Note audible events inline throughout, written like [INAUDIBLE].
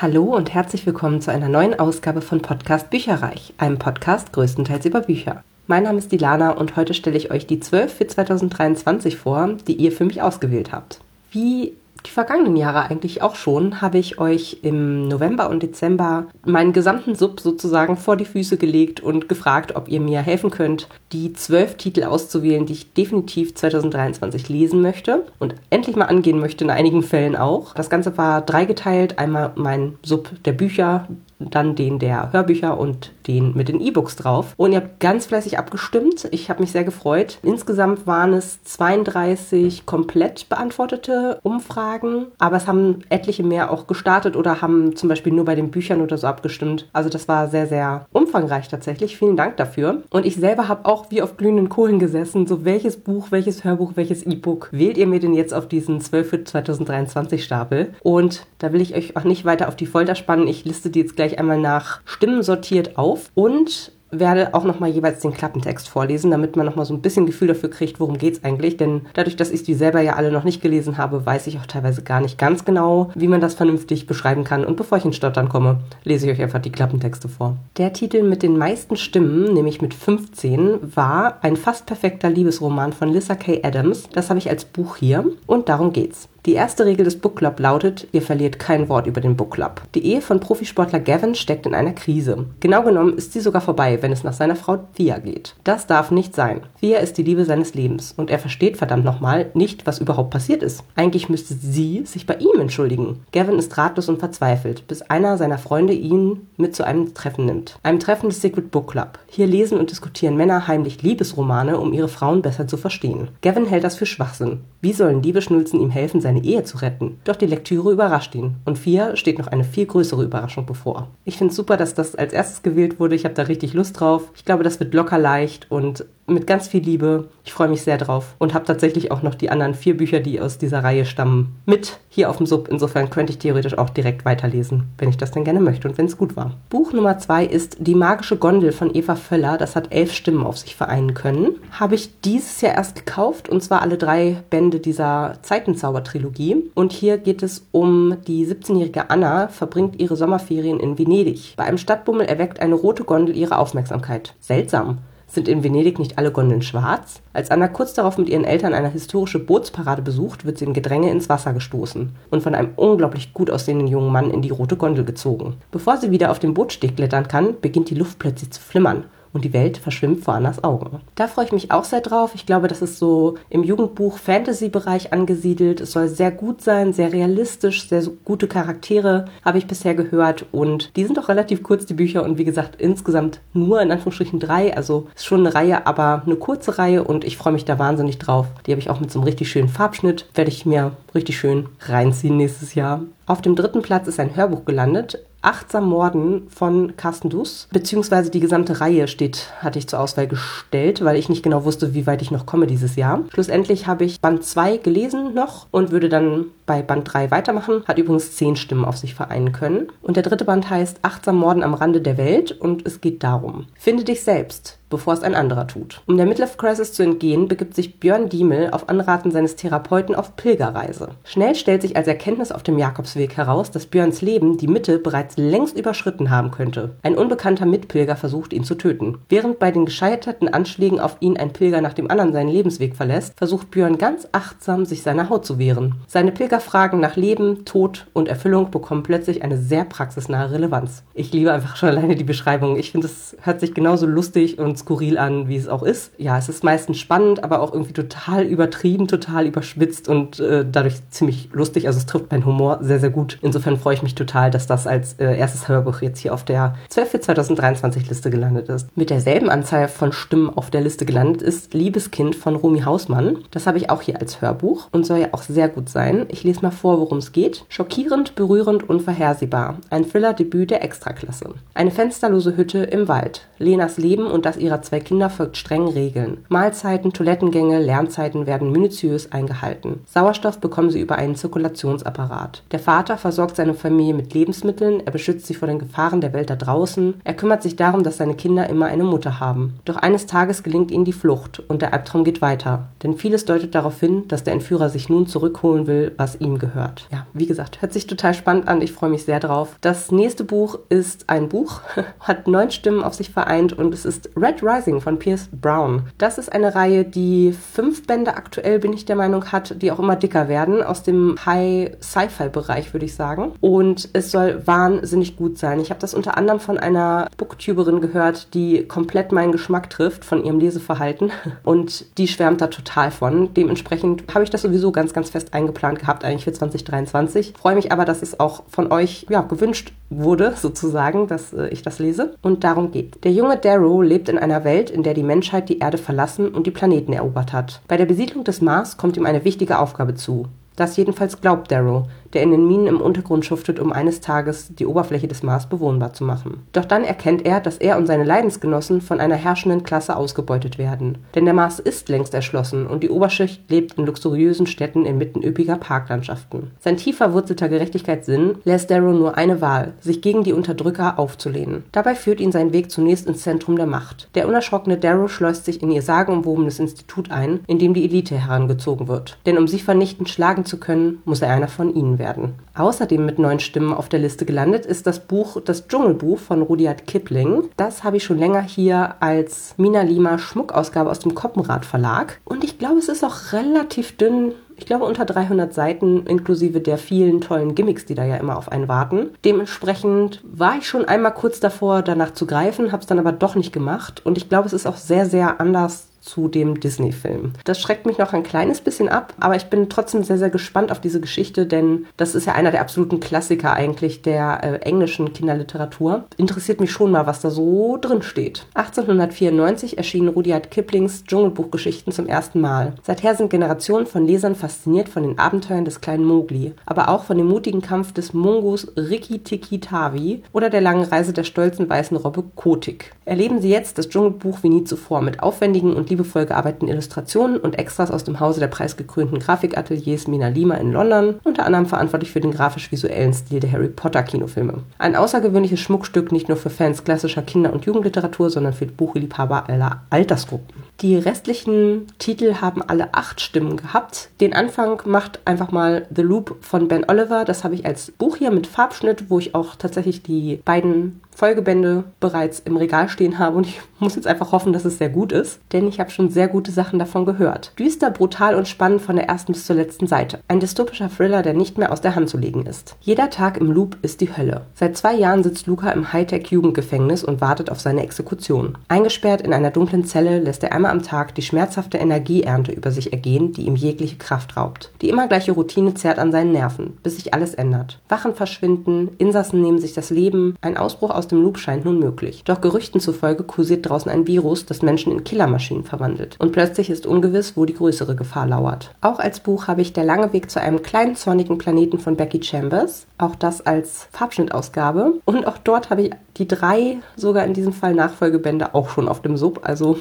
Hallo und herzlich willkommen zu einer neuen Ausgabe von Podcast Bücherreich, einem Podcast größtenteils über Bücher. Mein Name ist Dilana und heute stelle ich euch die 12 für 2023 vor, die ihr für mich ausgewählt habt. Wie die vergangenen Jahre eigentlich auch schon, habe ich euch im November und Dezember meinen gesamten Sub sozusagen vor die Füße gelegt und gefragt, ob ihr mir helfen könnt, die zwölf Titel auszuwählen, die ich definitiv 2023 lesen möchte und endlich mal angehen möchte, in einigen Fällen auch. Das Ganze war dreigeteilt. Einmal mein Sub der Bücher, dann den der Hörbücher und den mit den E-Books drauf. Und ihr habt ganz fleißig abgestimmt. Ich habe mich sehr gefreut. Insgesamt waren es 32 komplett beantwortete Umfragen, aber es haben etliche mehr auch gestartet oder haben zum Beispiel nur bei den Büchern oder so abgestimmt. Also das war sehr, sehr umfangreich tatsächlich. Vielen Dank dafür. Und ich selber habe auch wie auf glühenden Kohlen gesessen. So welches Buch, welches Hörbuch, welches E-Book wählt ihr mir denn jetzt auf diesen 12 für 2023 Stapel? Und da will ich euch auch nicht weiter auf die Folter spannen. Ich liste die jetzt gleich einmal nach Stimmen sortiert auf und werde auch nochmal jeweils den Klappentext vorlesen, damit man nochmal so ein bisschen Gefühl dafür kriegt, worum geht's eigentlich. Denn dadurch, dass ich die selber ja alle noch nicht gelesen habe, weiß ich auch teilweise gar nicht ganz genau, wie man das vernünftig beschreiben kann. Und bevor ich in Stottern komme, lese ich euch einfach die Klappentexte vor. Der Titel mit den meisten Stimmen, nämlich mit 15, war ein fast perfekter Liebesroman von Lissa K. Adams. Das habe ich als Buch hier und darum geht's. Die erste Regel des Book Club lautet, ihr verliert kein Wort über den Book Club. Die Ehe von Profisportler Gavin steckt in einer Krise. Genau genommen ist sie sogar vorbei, wenn es nach seiner Frau Thea geht. Das darf nicht sein. Thea ist die Liebe seines Lebens und er versteht verdammt nochmal nicht, was überhaupt passiert ist. Eigentlich müsste sie sich bei ihm entschuldigen. Gavin ist ratlos und verzweifelt, bis einer seiner Freunde ihn mit zu einem Treffen nimmt. Einem Treffen des Secret Book Club. Hier lesen und diskutieren Männer heimlich Liebesromane, um ihre Frauen besser zu verstehen. Gavin hält das für Schwachsinn. Wie sollen Liebesschnulzen ihm helfen, seine Ehe zu retten? Doch die Lektüre überrascht ihn. Und Fia steht noch eine viel größere Überraschung bevor. Ich finde es super, dass das als erstes gewählt wurde. Ich habe da richtig Lust drauf. Ich glaube, das wird locker leicht und mit ganz viel Liebe. Ich freue mich sehr drauf und habe tatsächlich auch noch die anderen vier Bücher, die aus dieser Reihe stammen, mit hier auf dem Sub. Insofern könnte ich theoretisch auch direkt weiterlesen, wenn ich das denn gerne möchte und wenn es gut war. Buch Nummer zwei ist Die magische Gondel von Eva Völler. Das hat elf Stimmen auf sich vereinen können. Habe ich dieses Jahr erst gekauft und zwar alle drei Bände dieser Zeitenzauber-Trilogie. Und hier geht es um die 17-jährige Anna, verbringt ihre Sommerferien in Venedig. Bei einem Stadtbummel erweckt eine rote Gondel ihre Aufmerksamkeit. Seltsam. Sind in Venedig nicht alle Gondeln schwarz? Als Anna kurz darauf mit ihren Eltern eine historische Bootsparade besucht, wird sie im Gedränge ins Wasser gestoßen und von einem unglaublich gut aussehenden jungen Mann in die rote Gondel gezogen. Bevor sie wieder auf den Bootsteg klettern kann, beginnt die Luft plötzlich zu flimmern und die Welt verschwimmt vor Annas Augen. Da freue ich mich auch sehr drauf. Ich glaube, das ist so im Jugendbuch Fantasy-Bereich angesiedelt. Es soll sehr gut sein, sehr realistisch, sehr gute Charaktere habe ich bisher gehört und die sind auch relativ kurz, die Bücher und wie gesagt, insgesamt nur in Anführungsstrichen drei. Also ist schon eine Reihe, aber eine kurze Reihe und ich freue mich da wahnsinnig drauf. Die habe ich auch mit so einem richtig schönen Farbschnitt. Werde ich mir richtig schön reinziehen nächstes Jahr. Auf dem dritten Platz ist ein Hörbuch gelandet. Achtsam Morden von Carsten Dus, beziehungsweise die gesamte Reihe steht, hatte ich zur Auswahl gestellt, weil ich nicht genau wusste, wie weit ich noch komme dieses Jahr. Schlussendlich habe ich Band 2 gelesen noch und würde dann bei Band 3 weitermachen. Hat übrigens zehn Stimmen auf sich vereinen können. Und der dritte Band heißt Achtsam Morden am Rande der Welt und es geht darum. Finde dich selbst bevor es ein anderer tut. Um der Midlife Crisis zu entgehen, begibt sich Björn Diemel auf Anraten seines Therapeuten auf Pilgerreise. Schnell stellt sich als Erkenntnis auf dem Jakobsweg heraus, dass Björns Leben die Mitte bereits längst überschritten haben könnte. Ein unbekannter Mitpilger versucht ihn zu töten. Während bei den gescheiterten Anschlägen auf ihn ein Pilger nach dem anderen seinen Lebensweg verlässt, versucht Björn ganz achtsam, sich seiner Haut zu wehren. Seine Pilgerfragen nach Leben, Tod und Erfüllung bekommen plötzlich eine sehr praxisnahe Relevanz. Ich liebe einfach schon alleine die Beschreibung. Ich finde, es hört sich genauso lustig und skurril an, wie es auch ist. Ja, es ist meistens spannend, aber auch irgendwie total übertrieben, total überschwitzt und äh, dadurch ziemlich lustig. Also es trifft meinen Humor sehr, sehr gut. Insofern freue ich mich total, dass das als äh, erstes Hörbuch jetzt hier auf der 12 für 2023 Liste gelandet ist. Mit derselben Anzahl von Stimmen auf der Liste gelandet ist Liebeskind von Romy Hausmann. Das habe ich auch hier als Hörbuch und soll ja auch sehr gut sein. Ich lese mal vor, worum es geht. Schockierend, berührend, unvorhersehbar. Ein Thriller-Debüt der Extraklasse. Eine fensterlose Hütte im Wald. Lenas Leben und das ihrer ihrer zwei Kinder folgt strengen Regeln. Mahlzeiten, Toilettengänge, Lernzeiten werden minutiös eingehalten. Sauerstoff bekommen sie über einen Zirkulationsapparat. Der Vater versorgt seine Familie mit Lebensmitteln, er beschützt sie vor den Gefahren der Welt da draußen, er kümmert sich darum, dass seine Kinder immer eine Mutter haben. Doch eines Tages gelingt ihnen die Flucht und der Albtraum geht weiter. Denn vieles deutet darauf hin, dass der Entführer sich nun zurückholen will, was ihm gehört. Ja, wie gesagt, hört sich total spannend an. Ich freue mich sehr drauf. Das nächste Buch ist ein Buch, [LAUGHS] hat neun Stimmen auf sich vereint und es ist Red Rising von Pierce Brown. Das ist eine Reihe, die fünf Bände aktuell, bin ich der Meinung, hat, die auch immer dicker werden, aus dem High-Sci-Fi-Bereich, würde ich sagen. Und es soll wahnsinnig gut sein. Ich habe das unter anderem von einer Booktuberin gehört, die komplett meinen Geschmack trifft von ihrem Leseverhalten [LAUGHS] und die schwärmt da total von. Dementsprechend habe ich das sowieso ganz, ganz fest eingeplant gehabt, eigentlich für 2023. Freue mich aber, dass es auch von euch ja, gewünscht wurde, sozusagen, dass äh, ich das lese. Und darum geht. Der junge Darrow lebt in einer Welt, in der die Menschheit die Erde verlassen und die Planeten erobert hat. Bei der Besiedlung des Mars kommt ihm eine wichtige Aufgabe zu. Das jedenfalls glaubt Darrow, der in den Minen im Untergrund schuftet, um eines Tages die Oberfläche des Mars bewohnbar zu machen. Doch dann erkennt er, dass er und seine Leidensgenossen von einer herrschenden Klasse ausgebeutet werden. Denn der Mars ist längst erschlossen und die Oberschicht lebt in luxuriösen Städten inmitten üppiger Parklandschaften. Sein tief verwurzelter Gerechtigkeitssinn lässt Darrow nur eine Wahl, sich gegen die Unterdrücker aufzulehnen. Dabei führt ihn sein Weg zunächst ins Zentrum der Macht. Der unerschrockene Darrow schleust sich in ihr sagenumwobenes Institut ein, in dem die Elite herangezogen wird. Denn um sie vernichtend schlagen zu können, muss er einer von ihnen werden. Außerdem mit neun Stimmen auf der Liste gelandet ist das Buch Das Dschungelbuch von Rudyard Kipling. Das habe ich schon länger hier als Mina Lima Schmuckausgabe aus dem Koppenrad Verlag. Und ich glaube, es ist auch relativ dünn ich glaube unter 300 Seiten inklusive der vielen tollen Gimmicks, die da ja immer auf einen warten. Dementsprechend war ich schon einmal kurz davor, danach zu greifen, habe es dann aber doch nicht gemacht und ich glaube, es ist auch sehr, sehr anders zu dem Disney-Film. Das schreckt mich noch ein kleines bisschen ab, aber ich bin trotzdem sehr, sehr gespannt auf diese Geschichte, denn das ist ja einer der absoluten Klassiker eigentlich der äh, englischen Kinderliteratur. Interessiert mich schon mal, was da so drin steht. 1894 erschien Rudyard Kiplings Dschungelbuchgeschichten zum ersten Mal. Seither sind Generationen von Lesern fasziniert von den Abenteuern des kleinen Mowgli, aber auch von dem mutigen Kampf des Mungos Rikki Tikki Tavi oder der langen Reise der stolzen weißen Robbe Kotik. Erleben Sie jetzt das Dschungelbuch wie nie zuvor mit aufwendigen und liebevoll gearbeiteten Illustrationen und Extras aus dem Hause der preisgekrönten Grafikateliers Mina Lima in London, unter anderem verantwortlich für den grafisch-visuellen Stil der Harry Potter Kinofilme. Ein außergewöhnliches Schmuckstück nicht nur für Fans klassischer Kinder- und Jugendliteratur, sondern für Buchliebhaber aller Altersgruppen. Die restlichen Titel haben alle acht Stimmen gehabt. Den Anfang macht einfach mal The Loop von Ben Oliver. Das habe ich als Buch hier mit Farbschnitt, wo ich auch tatsächlich die beiden Folgebände bereits im Regal stehen habe und ich [LAUGHS] muss jetzt einfach hoffen, dass es sehr gut ist, denn ich habe schon sehr gute Sachen davon gehört. Düster, brutal und spannend von der ersten bis zur letzten Seite. Ein dystopischer Thriller, der nicht mehr aus der Hand zu legen ist. Jeder Tag im Loop ist die Hölle. Seit zwei Jahren sitzt Luca im Hightech-Jugendgefängnis und wartet auf seine Exekution. Eingesperrt in einer dunklen Zelle lässt er einmal am Tag die schmerzhafte Energieernte über sich ergehen, die ihm jegliche Kraft raubt. Die immer gleiche Routine zerrt an seinen Nerven, bis sich alles ändert. Wachen verschwinden, Insassen nehmen sich das Leben, ein Ausbruch aus dem Loop scheint nun möglich. Doch Gerüchten zufolge kursiert draußen ein Virus, das Menschen in Killermaschinen verwandelt. Und plötzlich ist ungewiss, wo die größere Gefahr lauert. Auch als Buch habe ich Der lange Weg zu einem kleinen zornigen Planeten von Becky Chambers. Auch das als Farbschnittausgabe. Und auch dort habe ich die drei sogar in diesem Fall Nachfolgebände auch schon auf dem Sub. Also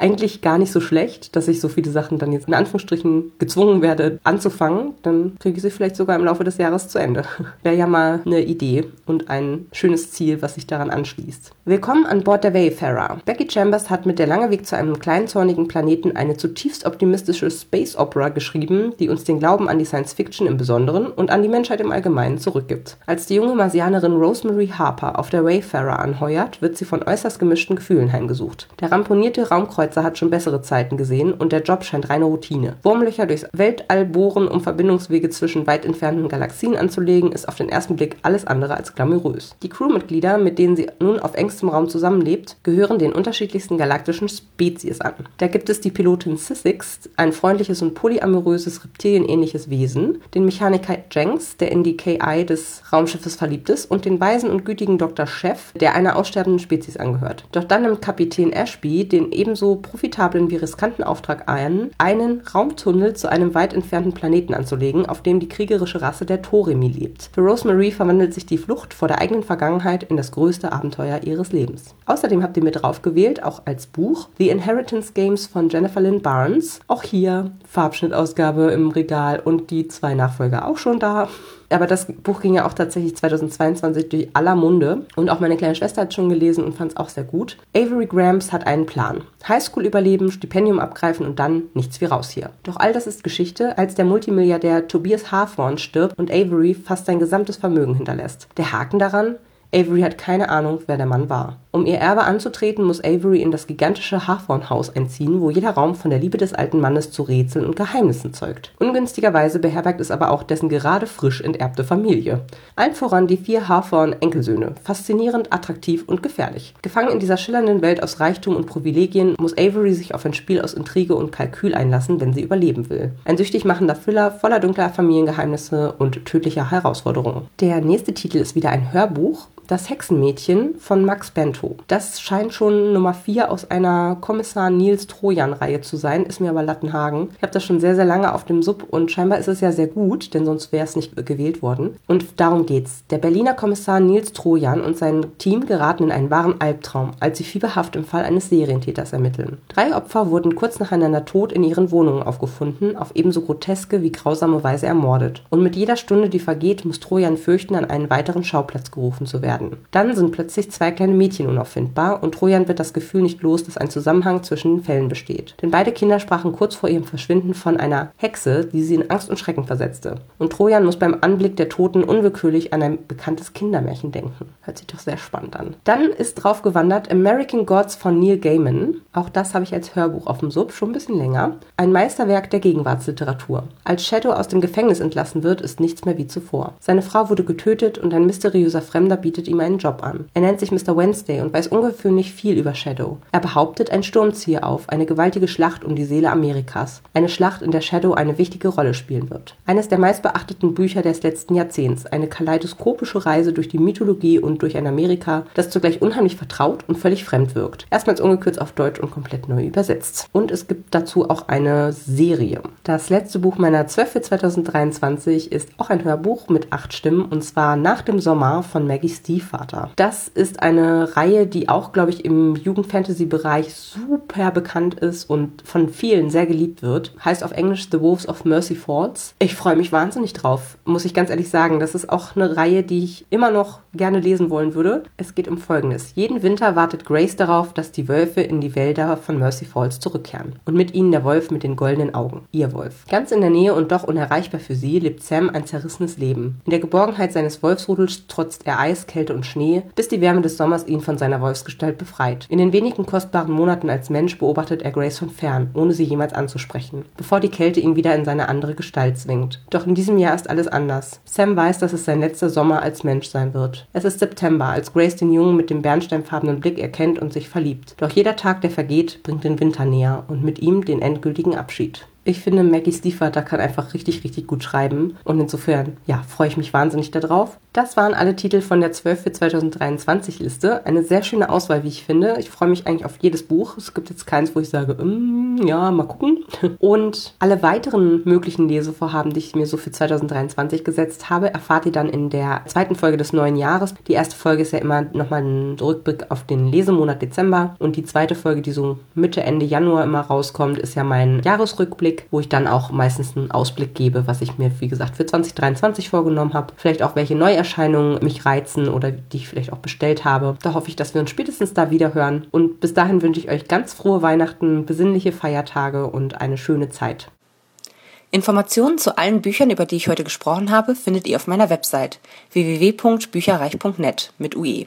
eigentlich gar nicht so schlecht, dass ich so viele Sachen dann jetzt in Anführungsstrichen gezwungen werde anzufangen. Dann kriege ich sie vielleicht sogar im Laufe des Jahres zu Ende. [LAUGHS] Wäre ja mal eine Idee und ein schönes Ziel, was sich daran anschließt. Willkommen an Bord der Wayfarer. Becky Chambers hat mit Der lange Weg zu einem kleinen zornigen Planeten eine zutiefst optimistische Space Opera geschrieben, die uns den Glauben an die Science Fiction im Besonderen und an die Menschheit im Allgemeinen zurückgibt. Als die junge Marsianerin Rosemary Harper auf der Wayfarer anheuert, wird sie von äußerst gemischten Gefühlen heimgesucht. Der ramponierte Raumkreuz Kreuzer hat schon bessere Zeiten gesehen und der Job scheint reine Routine. Wurmlöcher durchs Weltall bohren, um Verbindungswege zwischen weit entfernten Galaxien anzulegen, ist auf den ersten Blick alles andere als glamourös. Die Crewmitglieder, mit denen sie nun auf engstem Raum zusammenlebt, gehören den unterschiedlichsten galaktischen Spezies an. Da gibt es die Pilotin Sissix, ein freundliches und polyamoröses reptilienähnliches Wesen, den Mechaniker Jenks, der in die KI des Raumschiffes verliebt ist, und den weisen und gütigen Dr. Chef, der einer aussterbenden Spezies angehört. Doch dann nimmt Kapitän Ashby den ebenso profitablen wie riskanten Auftrag ein, einen Raumtunnel zu einem weit entfernten Planeten anzulegen, auf dem die kriegerische Rasse der Toremi lebt. Für Rosemary verwandelt sich die Flucht vor der eigenen Vergangenheit in das größte Abenteuer ihres Lebens. Außerdem habt ihr mit draufgewählt, auch als Buch, The Inheritance Games von Jennifer Lynn Barnes. Auch hier Farbschnittausgabe im Regal und die zwei Nachfolger auch schon da. Aber das Buch ging ja auch tatsächlich 2022 durch aller Munde. Und auch meine kleine Schwester hat schon gelesen und fand es auch sehr gut. Avery Grams hat einen Plan. Highschool überleben, Stipendium abgreifen und dann nichts wie raus hier. Doch all das ist Geschichte, als der Multimilliardär Tobias Hawthorne stirbt und Avery fast sein gesamtes Vermögen hinterlässt. Der Haken daran? Avery hat keine Ahnung, wer der Mann war. Um ihr Erbe anzutreten, muss Avery in das gigantische Hawthorne-Haus einziehen, wo jeder Raum von der Liebe des alten Mannes zu Rätseln und Geheimnissen zeugt. Ungünstigerweise beherbergt es aber auch dessen gerade frisch enterbte Familie. Allen voran die vier Hawthorne-Enkelsöhne. Faszinierend, attraktiv und gefährlich. Gefangen in dieser schillernden Welt aus Reichtum und Privilegien muss Avery sich auf ein Spiel aus Intrige und Kalkül einlassen, wenn sie überleben will. Ein süchtig machender Thriller voller dunkler Familiengeheimnisse und tödlicher Herausforderungen. Der nächste Titel ist wieder ein Hörbuch das Hexenmädchen von Max Bento. Das scheint schon Nummer 4 aus einer Kommissar Nils Trojan-Reihe zu sein, ist mir aber Lattenhagen. Ich habe das schon sehr, sehr lange auf dem Sub und scheinbar ist es ja sehr gut, denn sonst wäre es nicht gewählt worden. Und darum geht's. Der Berliner Kommissar Nils Trojan und sein Team geraten in einen wahren Albtraum, als sie fieberhaft im Fall eines Serientäters ermitteln. Drei Opfer wurden kurz nacheinander tot in ihren Wohnungen aufgefunden, auf ebenso groteske wie grausame Weise ermordet. Und mit jeder Stunde, die vergeht, muss Trojan fürchten, an einen weiteren Schauplatz gerufen zu werden werden. Dann sind plötzlich zwei kleine Mädchen unauffindbar und Trojan wird das Gefühl nicht los, dass ein Zusammenhang zwischen den Fällen besteht. Denn beide Kinder sprachen kurz vor ihrem Verschwinden von einer Hexe, die sie in Angst und Schrecken versetzte. Und Trojan muss beim Anblick der Toten unwillkürlich an ein bekanntes Kindermärchen denken. Hört sich doch sehr spannend an. Dann ist drauf gewandert American Gods von Neil Gaiman. Auch das habe ich als Hörbuch auf dem Sub, schon ein bisschen länger. Ein Meisterwerk der Gegenwartsliteratur. Als Shadow aus dem Gefängnis entlassen wird, ist nichts mehr wie zuvor. Seine Frau wurde getötet und ein mysteriöser Fremder bietet ihm einen Job an. Er nennt sich Mr. Wednesday und weiß ungewöhnlich viel über Shadow. Er behauptet, ein Sturm ziehe auf, eine gewaltige Schlacht um die Seele Amerikas. Eine Schlacht, in der Shadow eine wichtige Rolle spielen wird. Eines der meistbeachteten Bücher des letzten Jahrzehnts. Eine kaleidoskopische Reise durch die Mythologie und durch ein Amerika, das zugleich unheimlich vertraut und völlig fremd wirkt. Erstmals ungekürzt auf Deutsch und komplett neu übersetzt. Und es gibt dazu auch eine Serie. Das letzte Buch meiner 12 für 2023 ist auch ein Hörbuch mit acht Stimmen und zwar Nach dem Sommer von Maggie Steve Stiefvater. Das ist eine Reihe, die auch, glaube ich, im Jugendfantasy-Bereich super bekannt ist und von vielen sehr geliebt wird. Heißt auf Englisch The Wolves of Mercy Falls. Ich freue mich wahnsinnig drauf, muss ich ganz ehrlich sagen. Das ist auch eine Reihe, die ich immer noch gerne lesen wollen würde. Es geht um Folgendes. Jeden Winter wartet Grace darauf, dass die Wölfe in die Wälder von Mercy Falls zurückkehren. Und mit ihnen der Wolf mit den goldenen Augen. Ihr Wolf. Ganz in der Nähe und doch unerreichbar für sie lebt Sam ein zerrissenes Leben. In der Geborgenheit seines Wolfsrudels trotzt er Eis, Kälte und Schnee, bis die Wärme des Sommers ihn von seiner Wolfsgestalt befreit. In den wenigen kostbaren Monaten als Mensch beobachtet er Grace von fern, ohne sie jemals anzusprechen, bevor die Kälte ihn wieder in seine andere Gestalt zwingt. Doch in diesem Jahr ist alles anders. Sam weiß, dass es sein letzter Sommer als Mensch sein wird. Es ist September, als Grace den Jungen mit dem bernsteinfarbenen Blick erkennt und sich verliebt. Doch jeder Tag, der vergeht, bringt den Winter näher und mit ihm den endgültigen Abschied. Ich finde, Maggie Stiefvater kann einfach richtig, richtig gut schreiben. Und insofern, ja, freue ich mich wahnsinnig darauf. Das waren alle Titel von der 12 für 2023 Liste. Eine sehr schöne Auswahl, wie ich finde. Ich freue mich eigentlich auf jedes Buch. Es gibt jetzt keins, wo ich sage, mm, ja, mal gucken. [LAUGHS] Und alle weiteren möglichen Lesevorhaben, die ich mir so für 2023 gesetzt habe, erfahrt ihr dann in der zweiten Folge des neuen Jahres. Die erste Folge ist ja immer nochmal ein Rückblick auf den Lesemonat Dezember. Und die zweite Folge, die so Mitte, Ende Januar immer rauskommt, ist ja mein Jahresrückblick, wo ich dann auch meistens einen Ausblick gebe, was ich mir, wie gesagt, für 2023 vorgenommen habe. Vielleicht auch welche neue Neuerscheinungen mich reizen oder die ich vielleicht auch bestellt habe. Da hoffe ich, dass wir uns spätestens da wieder hören. Und bis dahin wünsche ich euch ganz frohe Weihnachten, besinnliche Feiertage und eine schöne Zeit. Informationen zu allen Büchern, über die ich heute gesprochen habe, findet ihr auf meiner Website www.bücherreich.net mit UE.